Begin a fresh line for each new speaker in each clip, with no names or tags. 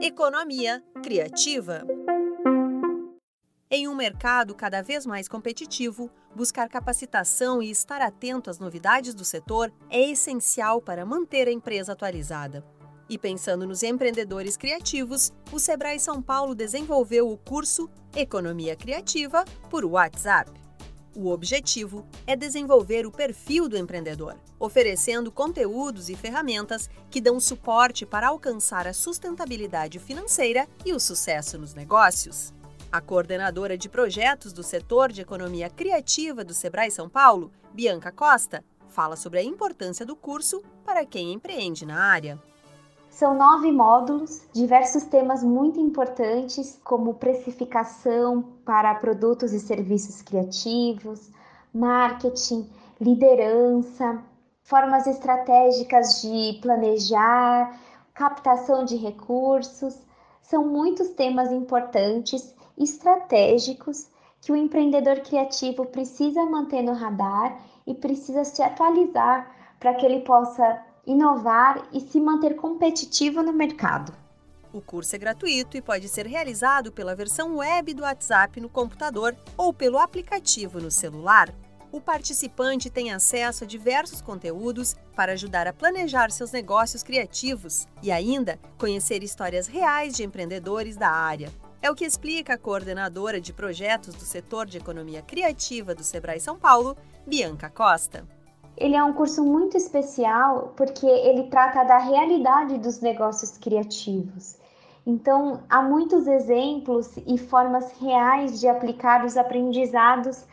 Economia criativa. Em um mercado cada vez mais competitivo, buscar capacitação e estar atento às novidades do setor é essencial para manter a empresa atualizada. E pensando nos empreendedores criativos, o Sebrae São Paulo desenvolveu o curso Economia Criativa por WhatsApp. O objetivo é desenvolver o perfil do empreendedor, oferecendo conteúdos e ferramentas que dão suporte para alcançar a sustentabilidade financeira e o sucesso nos negócios. A coordenadora de projetos do setor de economia criativa do Sebrae São Paulo, Bianca Costa, fala sobre a importância do curso para quem empreende na área.
São nove módulos, diversos temas muito importantes, como precificação para produtos e serviços criativos, marketing, liderança, formas estratégicas de planejar, captação de recursos. São muitos temas importantes, estratégicos, que o empreendedor criativo precisa manter no radar e precisa se atualizar para que ele possa inovar e se manter competitivo no mercado.
O curso é gratuito e pode ser realizado pela versão web do WhatsApp no computador ou pelo aplicativo no celular. O participante tem acesso a diversos conteúdos para ajudar a planejar seus negócios criativos e ainda conhecer histórias reais de empreendedores da área. É o que explica a coordenadora de projetos do setor de economia criativa do Sebrae São Paulo, Bianca Costa.
Ele é um curso muito especial porque ele trata da realidade dos negócios criativos. Então, há muitos exemplos e formas reais de aplicar os aprendizados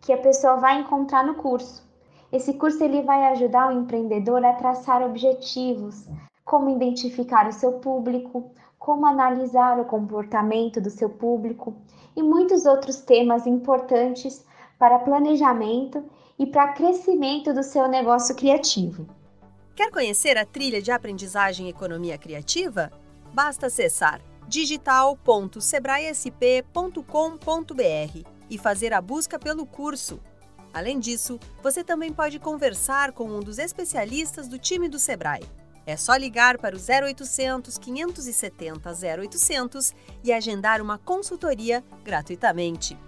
que a pessoa vai encontrar no curso. Esse curso ele vai ajudar o empreendedor a traçar objetivos, como identificar o seu público, como analisar o comportamento do seu público e muitos outros temas importantes para planejamento e para crescimento do seu negócio criativo.
Quer conhecer a trilha de aprendizagem Economia Criativa? Basta acessar digital.sebraesp.com.br e fazer a busca pelo curso. Além disso, você também pode conversar com um dos especialistas do time do Sebrae. É só ligar para o 0800 570 0800 e agendar uma consultoria gratuitamente.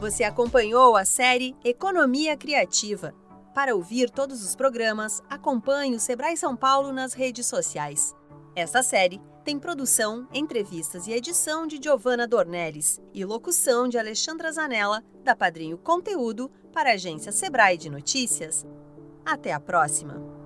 Você acompanhou a série Economia Criativa. Para ouvir todos os programas, acompanhe o Sebrae São Paulo nas redes sociais. Essa série tem produção, entrevistas e edição de Giovanna Dornelles e locução de Alexandra Zanella, da Padrinho Conteúdo, para a agência Sebrae de Notícias. Até a próxima!